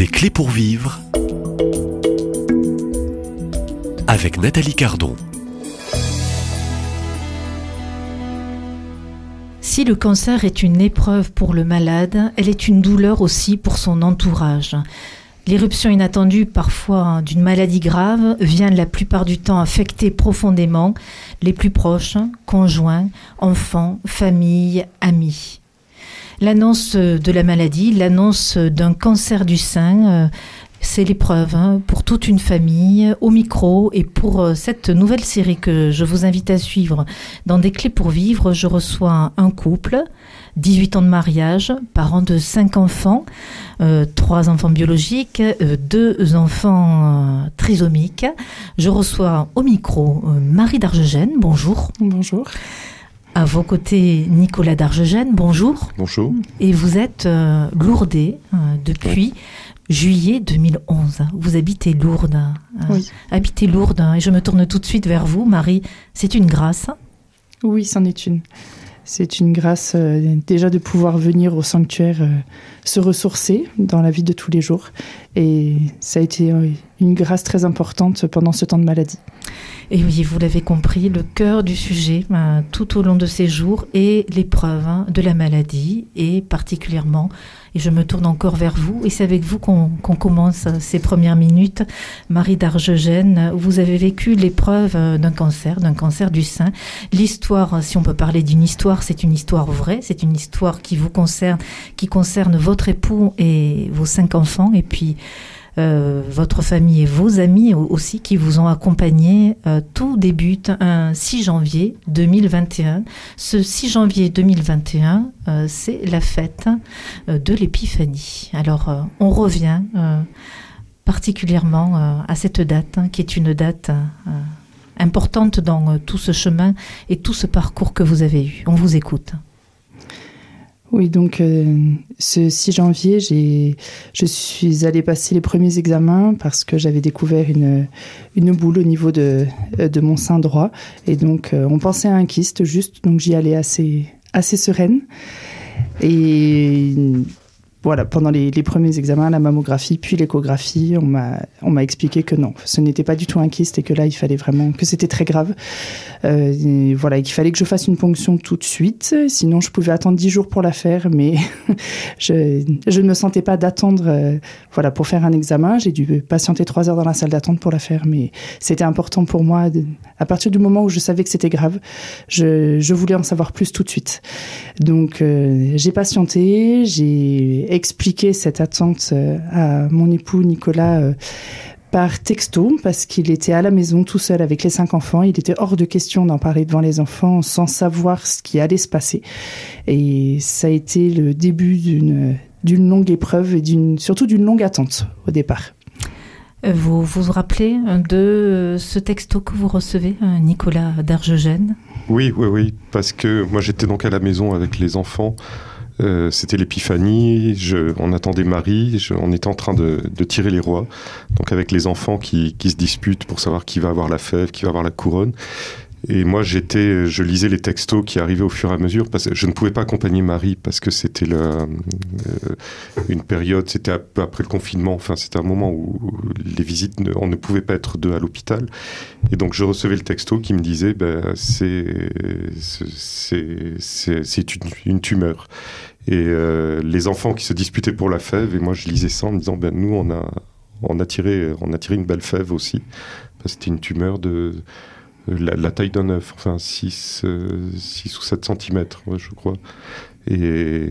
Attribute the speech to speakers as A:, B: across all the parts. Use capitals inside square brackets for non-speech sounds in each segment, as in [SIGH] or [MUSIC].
A: Des clés pour vivre avec Nathalie Cardon.
B: Si le cancer est une épreuve pour le malade, elle est une douleur aussi pour son entourage. L'éruption inattendue, parfois d'une maladie grave, vient la plupart du temps affecter profondément les plus proches, conjoints, enfants, familles, amis. L'annonce de la maladie, l'annonce d'un cancer du sein, euh, c'est l'épreuve hein, pour toute une famille au micro et pour euh, cette nouvelle série que je vous invite à suivre dans des clés pour vivre, je reçois un couple, 18 ans de mariage, parents de 5 enfants, euh, 3 enfants biologiques, euh, 2 enfants euh, trisomiques. Je reçois au micro euh, Marie d'Argegène, bonjour.
C: Bonjour.
B: À vos côtés, Nicolas d'Argegène, bonjour.
D: Bonjour.
B: Et vous êtes euh, lourdé euh, depuis juillet 2011. Vous habitez Lourdes. euh,
C: Oui.
B: Habitez Lourdes. hein, Et je me tourne tout de suite vers vous, Marie. C'est une grâce.
C: Oui, c'en est une. C'est une grâce euh, déjà de pouvoir venir au sanctuaire euh, se ressourcer dans la vie de tous les jours. Et ça a été euh, une grâce très importante pendant ce temps de maladie.
B: Et oui, vous l'avez compris, le cœur du sujet tout au long de ces jours est l'épreuve hein, de la maladie et particulièrement, et je me tourne encore vers vous, et c'est avec vous qu'on commence ces premières minutes. Marie d'Argegène, vous avez vécu l'épreuve euh, d'un cancer, d'un cancer du sein. L'histoire, si on peut parler d'une histoire, c'est une histoire vraie, c'est une histoire qui vous concerne, qui concerne votre époux et vos cinq enfants, et puis euh, votre famille et vos amis au- aussi qui vous ont accompagné. Euh, tout débute un 6 janvier 2021. Ce 6 janvier 2021, euh, c'est la fête de l'Épiphanie. Alors, on revient particulièrement à cette date, hein, qui est une date importante dans tout ce chemin et tout ce parcours que vous avez eu. On vous écoute.
C: Oui, donc euh, ce 6 janvier, je suis allée passer les premiers examens parce que j'avais découvert une, boule au niveau de, euh, de mon sein droit. Et donc, euh, on pensait à un kyste juste, donc j'y allais assez, assez sereine. Et voilà, pendant les, premiers examens, la mammographie puis l'échographie, on m'a, expliqué que non, ce n'était pas du tout un kyste et que là, il fallait vraiment, que c'était très grave. Euh, voilà, et qu'il fallait que je fasse une ponction tout de suite, sinon je pouvais attendre 10 jours pour la faire, mais [LAUGHS] je, ne me sentais pas d'attendre euh, voilà, pour faire un examen. J'ai dû patienter 3 heures dans la salle d'attente pour la faire, mais c'était important pour moi. à partir du moment où je savais que c'était grave, je, je voulais en savoir plus tout de suite. Donc euh, j'ai patienté, j'ai expliqué cette attente euh, à mon époux Nicolas. euh, par texto parce qu'il était à la maison tout seul avec les cinq enfants. Il était hors de question d'en parler devant les enfants sans savoir ce qui allait se passer. Et ça a été le début d'une d'une longue épreuve et d'une surtout d'une longue attente au départ.
B: Vous vous vous rappelez de euh, ce texto que vous recevez, Nicolas d'Argegène?
D: Oui, oui, oui, parce que moi j'étais donc à la maison avec les enfants. Euh, C'était l'épiphanie, on attendait Marie, on était en train de, tirer les rois, donc avec les enfants qui, se disputent pour savoir qui va avoir la fève, qui va avoir la couronne. Et moi j'étais, je lisais les textos qui arrivaient au fur et à mesure, parce que je ne pouvais pas accompagner Marie parce que c'était euh, une période, c'était après le confinement, enfin c'était un moment où les visites, on ne pouvait pas être deux à l'hôpital. Et donc je recevais le texto qui me disait ben, c'est une tumeur. Et euh, les enfants qui se disputaient pour la fève, et moi je lisais ça en me disant ben, nous on a, on, a tiré, on a tiré une belle fève aussi. Parce que C'était une tumeur de la, taille d'un œuf, enfin 6, ou 7 cm, je crois. Et,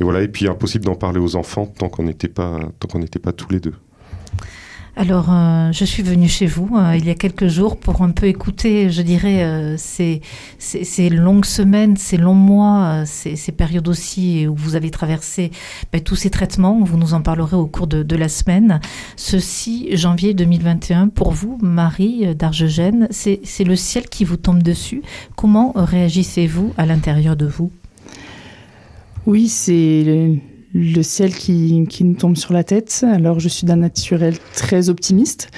D: voilà, et puis impossible d'en parler aux enfants tant qu'on n'était pas, n'était pas tous les deux.
B: Alors, euh, je suis venue chez vous euh, il y a quelques jours pour un peu écouter, je dirais, euh, ces, longues semaines, ces longs mois, ces, périodes aussi où vous avez traversé ben, tous ces traitements. Vous nous en parlerez au cours de, la semaine. Ce 6 janvier 2021, pour vous, Marie d'Argegène, c'est le ciel qui vous tombe dessus. Comment réagissez-vous à l'intérieur de vous?
C: Oui, c'est le, ciel qui, qui nous tombe sur la tête. Alors je suis d'un naturel très optimiste.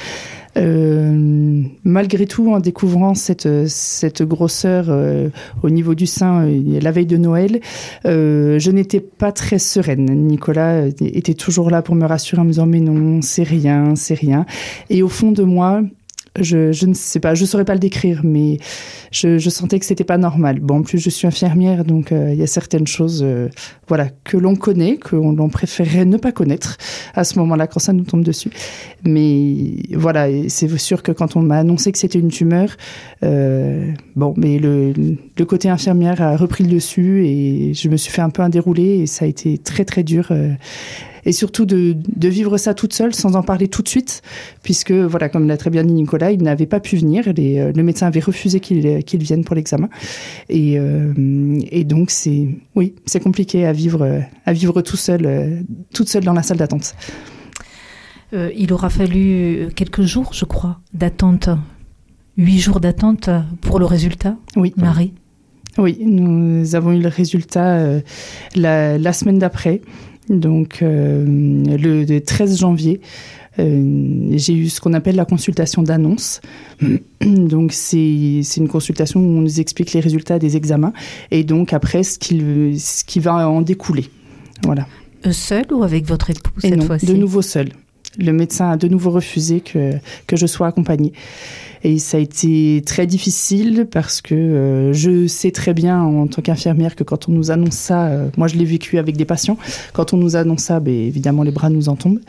C: Euh, malgré tout, en découvrant cette, cette grosseur euh, au niveau du sein euh, la veille de Noël, je n'étais pas très sereine. Nicolas était toujours là pour me rassurer en me disant mais non, c'est rien, c'est rien. Et au fond de moi, je, ne sais pas, je saurais pas le décrire, mais je, sentais que c'était pas normal. Bon, en plus, je suis infirmière, donc euh, il y a certaines choses, euh, voilà, que l'on connaît, que l'on préférerait ne pas connaître à ce moment-là quand ça nous tombe dessus. Mais voilà, c'est sûr que quand on m'a annoncé que c'était une tumeur, euh, bon, mais le, le, côté infirmière a repris le dessus et je me suis fait un peu un déroulé et ça a été très très dur et surtout de, de, vivre ça toute seule sans en parler tout de suite, puisque, voilà, comme l'a très bien dit Nicolas, il n'avait pas pu venir. Les, euh, le médecin avait refusé qu'il qu'il vienne pour l'examen. Et, euh, et donc, c'est, oui, c'est compliqué à vivre, à vivre tout seul, euh, toute seule dans la salle d'attente.
B: il aura fallu quelques jours, je crois, d'attente. Huit jours d'attente pour le résultat,
C: oui.
B: Marie?
C: Oui, nous avons eu le résultat la, la, semaine d'après. Donc euh, le, 13 janvier, euh, j'ai eu ce qu'on appelle la consultation d'annonce. [CLEARS THROAT] Donc c'est une consultation où on nous explique les résultats des examens et donc après ce qui, ce qui va en découler. Voilà.
B: Euh, seul ou avec votre époux cette fois-ci?
C: De nouveau seul. Le médecin a de nouveau refusé que, que je sois accompagnée. Et ça a été très difficile parce que euh, je sais très bien en tant qu'infirmière que quand on nous annonce ça, euh, moi je l'ai vécu avec des patients, quand on nous annonce ça, ben, évidemment les bras nous en tombent.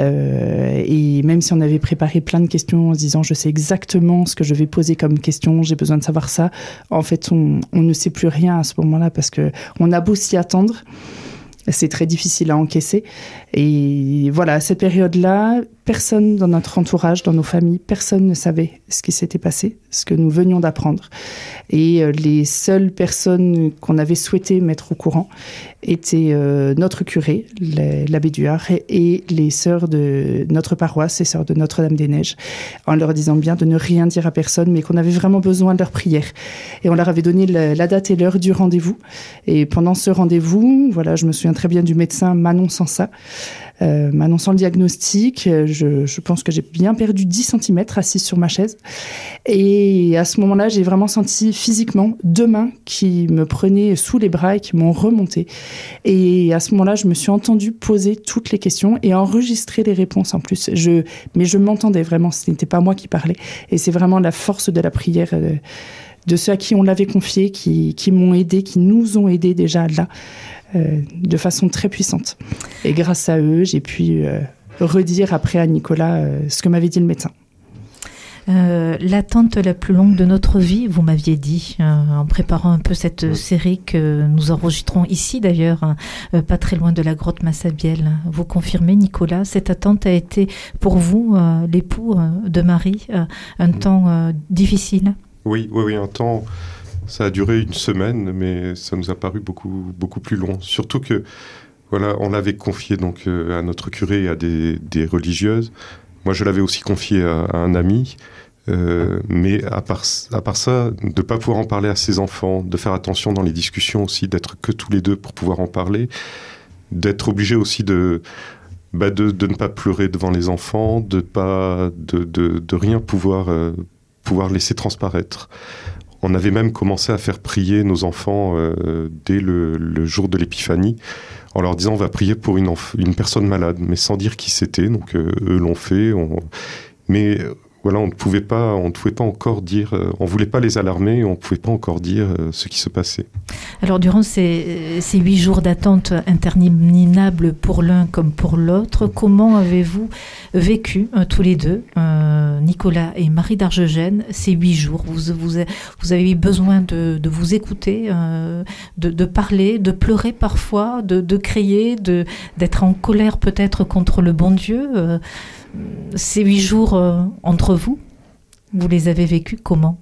C: Euh, et même si on avait préparé plein de questions en se disant je sais exactement ce que je vais poser comme question, j'ai besoin de savoir ça, en fait on, on ne sait plus rien à ce moment-là parce que on a beau s'y attendre c'est très difficile à encaisser. Et voilà, à cette période-là, personne dans notre entourage, dans nos familles, personne ne savait ce qui s'était passé, ce que nous venions d'apprendre. Et euh, les seules personnes qu'on avait souhaité mettre au courant étaient euh, notre curé, l'abbé Duard, et les sœurs de notre paroisse, les sœurs de Notre-Dame-des-Neiges, en leur disant bien de ne rien dire à personne, mais qu'on avait vraiment besoin de leur prière. Et on leur avait donné la, date et l'heure du rendez-vous. Et pendant ce rendez-vous, voilà, je me souviens très bien du médecin m'annonçant ça. Euh, m'annonçant le diagnostic. Je, je pense que j'ai bien perdu 10 cm assise sur ma chaise. Et à ce moment-là, j'ai vraiment senti physiquement deux mains qui me prenaient sous les bras et qui m'ont remonté. Et à ce moment-là, je me suis entendue poser toutes les questions et enregistrer les réponses en plus. Je, mais je m'entendais vraiment, ce n'était pas moi qui parlais. Et c'est vraiment la force de la prière. Euh, de ceux à qui on l'avait confié, qui, qui m'ont aidé, qui nous ont aidés déjà là. Euh, de façon très puissante. Et grâce à eux, j'ai pu euh, redire après à Nicolas euh, ce que m'avait dit le médecin.
B: L'attente la plus longue de notre vie, vous m'aviez dit, en préparant un peu cette série que nous enregistrons ici d'ailleurs, hein, pas très loin de la grotte Massabielle. Vous confirmez, Nicolas, cette attente a été pour vous, l'époux de Marie, un temps difficile?
D: Oui, oui, oui, un temps ça a duré une semaine, mais ça nous a paru beaucoup, beaucoup plus long. Surtout que, voilà, on l'avait confié donc euh, à notre curé et à des, religieuses. Moi, je l'avais aussi confié à, un ami. Euh, mais à part, à part ça, de ne pas pouvoir en parler à ses enfants, de faire attention dans les discussions aussi, d'être que tous les deux pour pouvoir en parler, d'être obligé aussi de, bah de, ne pas pleurer devant les enfants, de pas de, de rien pouvoir euh, pouvoir laisser transparaître. On avait même commencé à faire prier nos enfants euh, dès le, jour de l'épiphanie, en leur disant on va prier pour une, personne malade, mais sans dire qui c'était. Donc euh, eux l'ont fait. Mais voilà, on ne pouvait pas, on ne pouvait pas encore dire, euh, on voulait pas les alarmer, on ne pouvait pas encore dire euh, ce qui se passait.
B: Alors durant ces, ces huit jours d'attente interminables pour l'un comme pour l'autre, comment avez-vous vécu euh, tous les deux, Nicolas et Marie d'Argegène, ces huit jours? Vous, avez eu besoin de, vous écouter, de, parler, de pleurer parfois, de crier, d'être en colère peut-être contre le bon Dieu ces huit jours euh, entre vous, vous les avez vécus comment?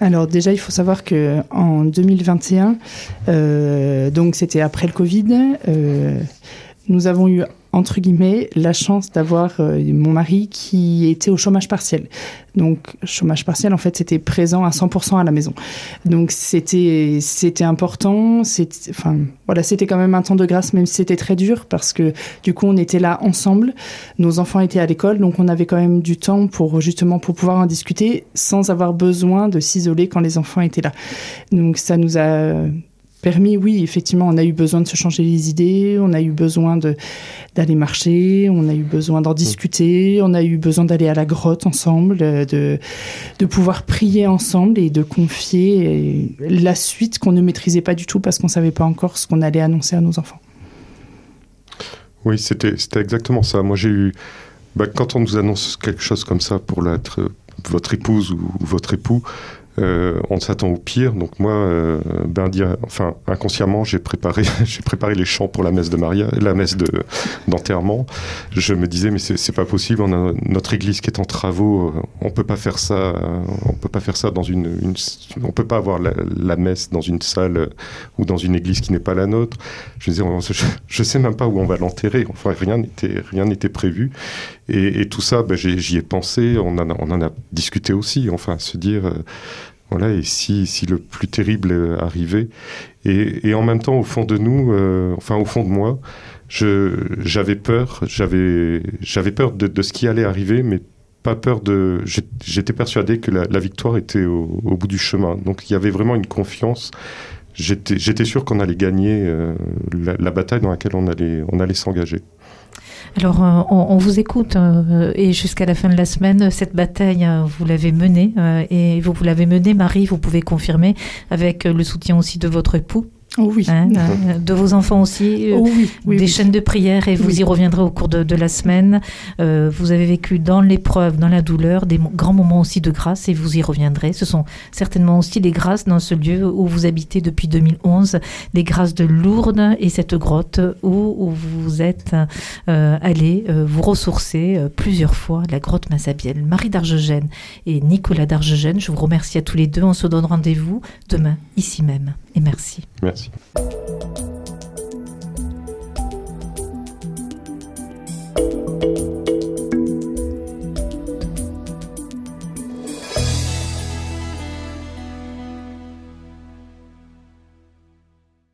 C: Alors déjà, il faut savoir que en 2021, euh, donc c'était après le Covid, euh, nous avons eu entre guillemets, la chance d'avoir euh, mon mari qui était au chômage partiel. Donc, chômage partiel, en fait, c'était présent à 100% à la maison. Donc, c'était, c'était important. C'était, enfin, voilà, c'était quand même un temps de grâce, même si c'était très dur, parce que du coup, on était là ensemble. Nos enfants étaient à l'école, donc on avait quand même du temps pour justement pour pouvoir en discuter sans avoir besoin de s'isoler quand les enfants étaient là. Donc, ça nous a permis, oui, effectivement, on a eu besoin de se changer les idées, on a eu besoin d'aller marcher, on a eu besoin d'en discuter, on a eu besoin d'aller à la grotte ensemble, de, de pouvoir prier ensemble et de confier la suite qu'on ne maîtrisait pas du tout parce qu'on ne savait pas encore ce qu'on allait annoncer à nos enfants.
D: Oui, c'était exactement ça. Moi, j'ai eu... Bah, quand on nous annonce quelque chose comme ça pour votre épouse ou votre époux, euh, on s'attend au pire. Donc moi, euh, ben dire, enfin inconsciemment, j'ai préparé, [LAUGHS] j'ai préparé les chants pour la messe de Maria, la messe de d'enterrement. Je me disais mais c'est pas possible. On a notre église qui est en travaux. Euh, on peut pas faire ça. On peut pas faire ça dans une. une on peut pas avoir la, messe dans une salle ou dans une église qui n'est pas la nôtre. Je disais, je, je sais même pas où on va l'enterrer. Enfin rien n'était rien n'était prévu. Et, tout ça, ben, j'y ai pensé. On en a, discuté aussi. Enfin se dire voilà, et si, le plus terrible arrivait. Et, en même temps, au fond de nous, euh, enfin au fond de moi, j'avais peur, j'avais peur de, ce qui allait arriver, mais pas peur de. J'étais persuadé que la, victoire était au, bout du chemin. Donc il y avait vraiment une confiance. J'étais sûr qu'on allait gagner euh, la, bataille dans laquelle on allait s'engager.
B: Alors, euh, on, vous écoute euh, et jusqu'à la fin de la semaine, cette bataille, euh, vous l'avez menée et vous, vous l'avez menée, Marie, vous pouvez confirmer, avec le soutien aussi de votre époux.
C: Oh oui.
B: Hein, euh, de vos enfants aussi,
C: oh oui,
B: des chaînes de prière, et vous y reviendrez au cours de, la semaine. Euh, vous avez vécu dans l'épreuve, dans la douleur, des grands moments aussi de grâce, et vous y reviendrez. Ce sont certainement aussi les grâces dans ce lieu où vous habitez depuis 2011, les grâces de Lourdes et cette grotte où, vous êtes euh, allé vous ressourcer plusieurs fois, la grotte Massabielle. Marie d'Argegène et Nicolas d'Argegène, je vous remercie à tous les deux. On se donne rendez-vous demain, ici même. Et merci.
D: Merci. うん。